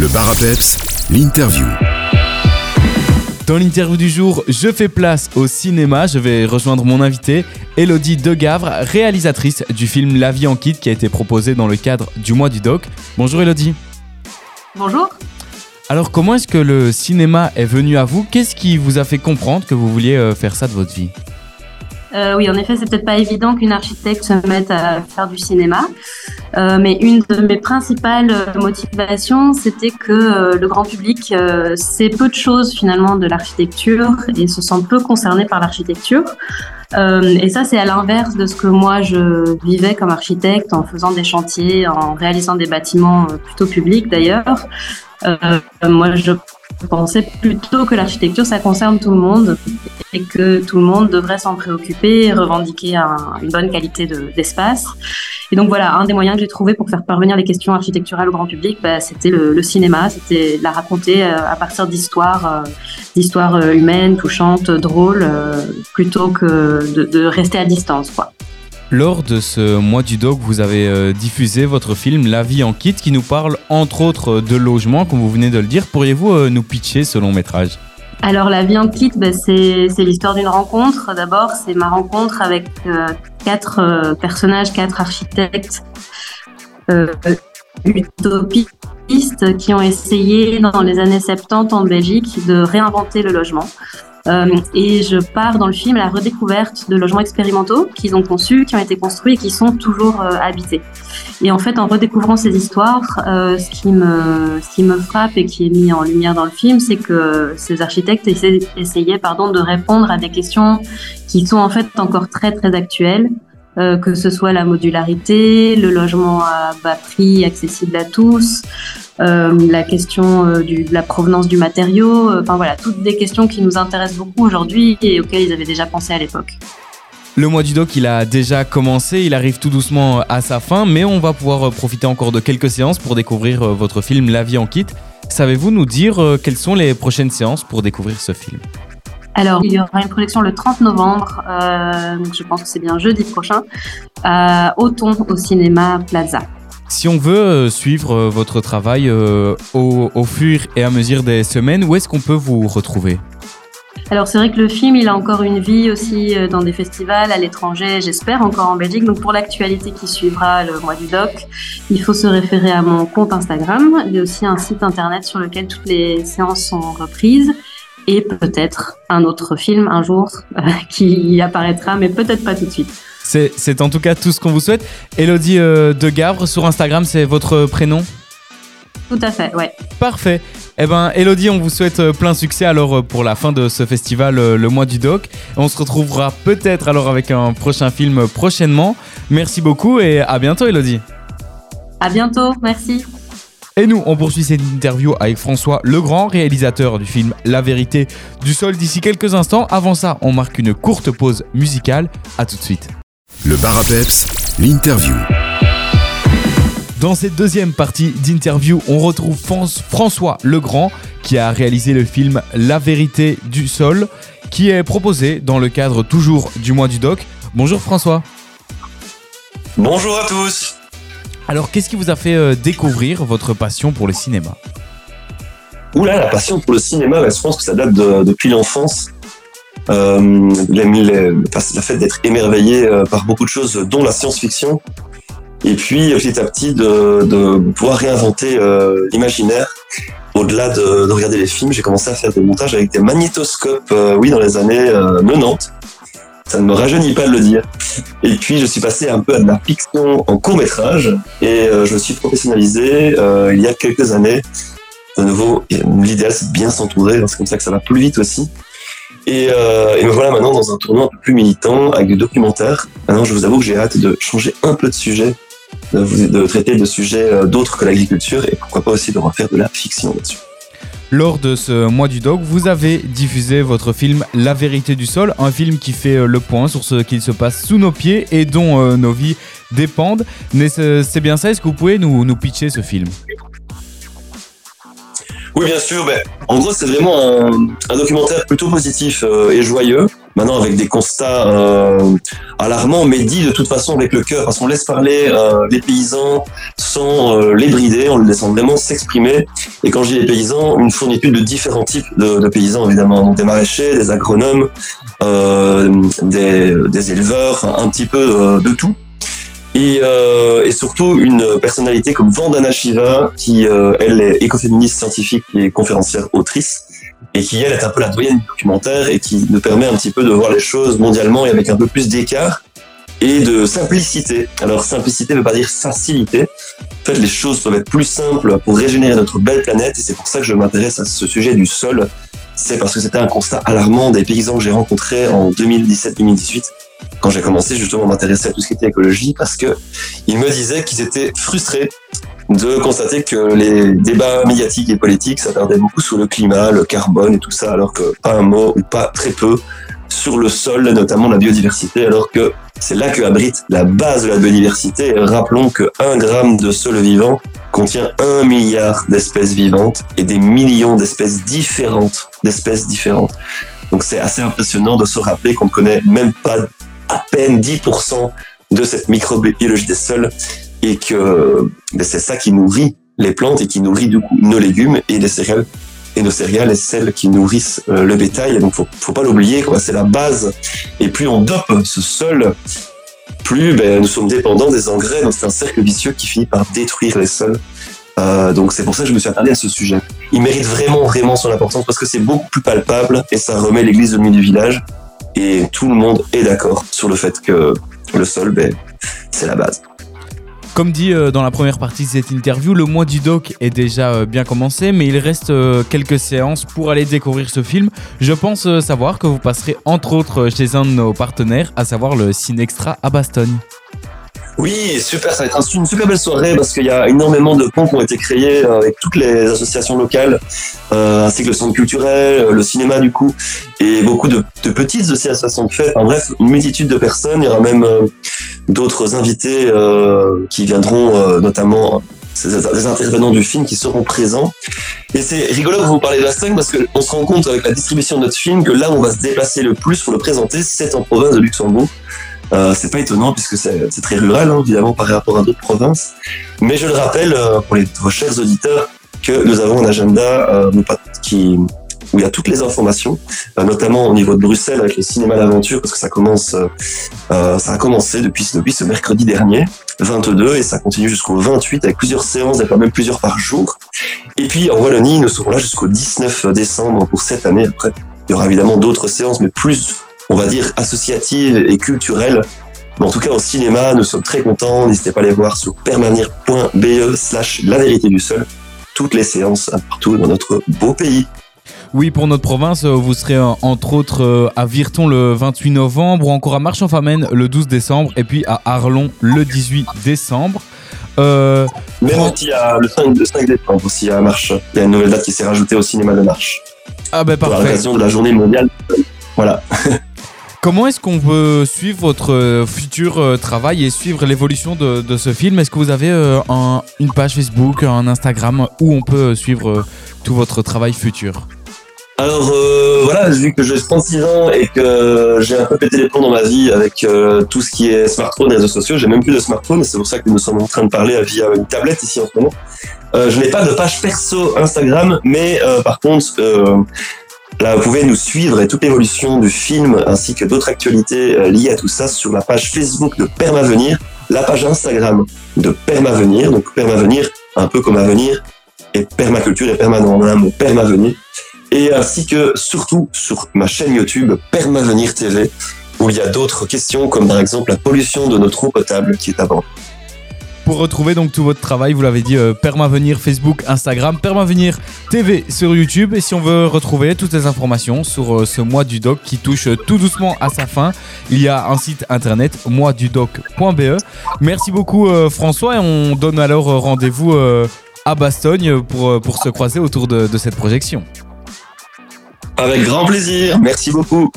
Le bar à peps, l'interview. Dans l'interview du jour, je fais place au cinéma. Je vais rejoindre mon invitée, Elodie Degavre, réalisatrice du film La vie en kit qui a été proposé dans le cadre du mois du doc. Bonjour Elodie. Bonjour. Alors comment est-ce que le cinéma est venu à vous? Qu'est-ce qui vous a fait comprendre que vous vouliez euh, faire ça de votre vie? Euh, oui, en effet, c'est peut-être pas évident qu'une architecte se mette à faire du cinéma, Euh, mais une de mes principales motivations, c'était que euh, le grand public sait peu de choses finalement de l'architecture et se sent peu concerné par l'architecture. Et ça, c'est à l'inverse de ce que moi je vivais comme architecte en faisant des chantiers, en réalisant des bâtiments plutôt publics d'ailleurs. Moi, je pensais plutôt que l'architecture, ça concerne tout le monde et que tout le monde devrait s'en préoccuper et revendiquer un- une bonne qualité de- d'espace. et donc voilà, un des moyens que j'ai trouvé pour faire parvenir les questions architecturales au grand public, bah, c'était le, cinéma, c'était la raconter euh, à partir d'histoires, euh, d'histoires euh, humaines, touchantes, drôles, plutôt que de, de rester à distance. Quoi. Lors de ce mois du doc, vous avez euh, diffusé votre film La vie en kit qui nous parle entre autres de logement, comme vous venez de le dire. Pourriez-vous euh, nous pitcher ce long métrage? Alors la vie en kit, bah, c'est l'histoire d'une rencontre. D'abord, c'est ma rencontre avec euh, quatre personnages, quatre architectes utopistes qui ont essayé dans les années 70 en Belgique de réinventer le logement. Euh, et je pars dans le film à la redécouverte de logements expérimentaux qu'ils ont conçus, qui ont été construits et qui sont toujours euh, habités. Et en fait, en redécouvrant ces histoires, euh, ce, qui me, ce qui me frappe et qui est mis en lumière dans le film, c'est que ces architectes essayaient, pardon, de répondre à des questions qui sont en fait encore très très actuelles. Que ce soit la modularité, le logement à bas prix accessible à tous, la question euh, du, de la provenance du matériau, euh, enfin voilà, toutes des questions qui nous intéressent beaucoup aujourd'hui et auxquelles ils avaient déjà pensé à l'époque. Le mois du doc, il a déjà commencé, il arrive tout doucement à sa fin, mais on va pouvoir euh, profiter encore de quelques séances pour découvrir euh, votre film La vie en kit. Savez-vous nous dire euh, quelles sont les prochaines séances pour découvrir ce film? Alors, il y aura une projection le 30 novembre, euh, donc je pense que c'est bien jeudi prochain, à Auton au cinéma Plaza. Si on veut euh, suivre euh, votre travail euh, au, fur et à mesure des semaines, où est-ce qu'on peut vous retrouver? Alors c'est vrai que le film, il a encore une vie aussi dans des festivals à l'étranger, j'espère encore en Belgique. Donc pour l'actualité qui suivra le mois du doc, il faut se référer à mon compte Instagram. Il y a aussi un site internet sur lequel toutes les séances sont reprises et peut-être un autre film un jour qui apparaîtra, mais peut-être pas tout de suite. C'est en tout cas tout ce qu'on vous souhaite. Elodie euh, de Gavre sur Instagram, c'est votre prénom Tout à fait, ouais. Parfait. Eh ben, Elodie, on vous souhaite euh, plein succès alors euh, pour la fin de ce festival, euh, le mois du doc. On se retrouvera peut-être alors avec un prochain film prochainement. Merci beaucoup et à bientôt, Elodie. À bientôt, merci. Et nous, on poursuit cette interview avec François Legrand, réalisateur du film La vérité du sol d'ici quelques instants. Avant ça, on marque une courte pause musicale. À tout de suite. Le bar à peps, l'interview. Dans cette deuxième partie d'interview, on retrouve Fran- François Legrand qui a réalisé le film La vérité du sol qui est proposé dans le cadre toujours du mois du doc. Bonjour François. Bonjour à tous. Alors qu'est-ce qui vous a fait euh, découvrir votre passion pour le cinéma? Oula, la passion pour le cinéma, je pense que ça date de- depuis l'enfance. Euh, les- les- le fait d'être émerveillé euh, par beaucoup de choses, dont la science-fiction. Et puis, euh, petit à petit, de, pouvoir réinventer euh, l'imaginaire. Au-delà de, de regarder les films, j'ai commencé à faire des montages avec des magnétoscopes, oui, dans les années euh, 90. Ça ne me rajeunit pas de le dire. Et puis, je suis passé un peu à de la fiction en court métrage et je me suis professionnalisé il y a quelques années. De nouveau, l'idéal c'est bien s'entourer, c'est comme ça que ça va plus vite aussi. Et, euh, et me voilà maintenant dans un tournoi un peu plus militant avec du documentaire. Maintenant, je vous avoue que j'ai hâte de changer un peu de sujet, de, traiter de sujets euh, d'autres que l'agriculture et pourquoi pas aussi de refaire de la fiction là-dessus. Lors de ce mois du doc, vous avez diffusé votre film La vérité du sol, un film qui fait euh, le point sur ce qu'il se passe sous nos pieds et dont euh, nos vies dépendent. Mais c'est bien ça, est-ce que vous pouvez nous pitcher ce film? Oui, bien sûr. Ben, en gros, c'est vraiment un, documentaire plutôt positif euh, et joyeux. Maintenant, avec des constats euh, alarmants, mais dit de toute façon avec le cœur, parce qu'on laisse parler euh, les paysans, sans les brider, en les laissant vraiment s'exprimer. Et quand je dis les paysans, une fourniture de différents types de, paysans, évidemment. Donc des maraîchers, des agronomes, des, éleveurs, un petit peu de tout. Et, euh, et, surtout une personnalité comme Vandana Shiva, qui euh, elle est écoféministe scientifique et conférencière autrice, et qui elle est un peu la doyenne du documentaire et qui nous permet un petit peu de voir les choses mondialement et avec un peu plus d'écart et de simplicité. Alors simplicité ne veut pas dire facilité. En fait, les choses peuvent être plus simples pour régénérer notre belle planète et c'est pour ça que je m'intéresse à ce sujet du sol. C'est parce que c'était un constat alarmant des paysans que j'ai rencontrés en 2017-2018 quand j'ai commencé justement à m'intéresser à tout ce qui était écologie parce que ils me disaient qu'ils étaient frustrés de constater que les débats médiatiques et politiques s'attardaient beaucoup sur le climat, le carbone et tout ça, alors que pas un mot ou pas très peu sur le sol, notamment la biodiversité, alors que c'est là que abrite la base de la biodiversité. rappelons que un gramme de sol vivant contient un milliard d'espèces vivantes et des millions d'espèces différentes, d'espèces différentes. Donc c'est assez impressionnant de se rappeler qu'on ne connaît même pas à peine 10% de cette microbiologie des sols et que ben, c'est ça qui nourrit les plantes et qui nourrit du coup nos légumes et les céréales et nos céréales et celles qui nourrissent euh, le bétail. donc faut, faut pas l'oublier, quoi. C'est la base. Et plus on dope ce sol, plus ben, nous sommes dépendants des engrais. Donc c'est un cercle vicieux qui finit par détruire les sols. Euh, donc c'est pour ça que je me suis attardé à ce sujet. Il mérite vraiment, vraiment son importance parce que c'est beaucoup plus palpable et ça remet l'église au milieu du village et tout le monde est d'accord sur le fait que le sol, ben, c'est la base. Comme dit euh, dans la première partie de cette interview, le mois du doc est déjà euh, bien commencé, mais il reste euh, quelques séances pour aller découvrir ce film. Je pense savoir que vous passerez entre autres chez un de nos partenaires, à savoir le Cinextra à Bastogne. Oui, super, ça va être une super belle soirée parce qu'il y a énormément de ponts qui ont été créés euh, avec toutes les associations locales, euh, ainsi que le centre culturel, euh, le cinéma du coup, et beaucoup de, petites associations de fêtes. En bref, une multitude de personnes. Il y aura même d'autres invités qui viendront, notamment des intervenants du film qui seront présents. Et c'est rigolo que vous parlez de la scène parce qu'on se rend compte avec la distribution de notre film que là où on va se déplacer le plus pour le présenter, c'est en province de Luxembourg. Euh, c'est pas étonnant puisque c'est très rural, hein, évidemment, par rapport à d'autres provinces. Mais je le rappelle euh, pour les chers auditeurs que nous avons un agenda euh, qui où il y a toutes les informations, euh, notamment au niveau de Bruxelles avec le cinéma d'aventure, parce que ça commence, ça a commencé depuis, depuis ce mercredi dernier, 22, et ça continue jusqu'au 28 avec plusieurs séances, et même plusieurs par jour. Et puis en Wallonie, nous serons là jusqu'au 19 décembre pour cette année. Après, il y aura évidemment d'autres séances, mais plus on va dire, associative et culturelle. Mais en tout cas, au cinéma, nous sommes très contents. N'hésitez pas à aller voir sur permanir.be slash la vérité du sol toutes les séances partout dans notre beau pays. Oui, pour notre province, euh, vous serez euh, entre autres euh, à Virton le 28 novembre ou encore à Marche-en-Famenne le 12 décembre et puis à Arlon le 18 décembre. Euh, Même aussi à le 5, décembre aussi à Marche. Il y a une nouvelle date qui s'est rajoutée au cinéma de Marche. Ah ben parfait. Pour l'occasion de la journée mondiale. Voilà. Comment est-ce qu'on peut suivre votre euh, futur euh, travail et suivre l'évolution de, ce film? Est-ce que vous avez euh, une page Facebook, un Instagram où on peut suivre tout votre travail futur? Alors voilà, vu que j'ai 36 ans et que j'ai un peu pété les plombs dans ma vie avec tout ce qui est smartphone et réseaux sociaux, j'ai même plus de smartphone et c'est pour ça que nous sommes en train de parler via une tablette ici en ce moment. je n'ai pas de page perso Instagram, mais par contre, Là, vous pouvez nous suivre et toute l'évolution du film ainsi que d'autres actualités euh, liées à tout ça sur la page Facebook de Permavenir, la page Instagram de Permavenir, donc Permavenir, un peu comme Avenir, et permaculture et permanent en un Permavenir, et ainsi que surtout sur ma chaîne YouTube Permavenir TV, où il y a d'autres questions comme par exemple la pollution de notre eau potable qui est à bord. Pour retrouver donc tout votre travail, vous l'avez dit, euh, Permavenir Facebook, Instagram, Permavenir TV sur YouTube. Et si on veut retrouver toutes les informations sur euh, ce mois du doc qui touche euh, tout doucement à sa fin, il y a un site internet moisdudoc.be. Merci beaucoup François et on donne alors rendez-vous à Bastogne pour, pour se croiser autour de cette projection. Avec grand plaisir, merci beaucoup.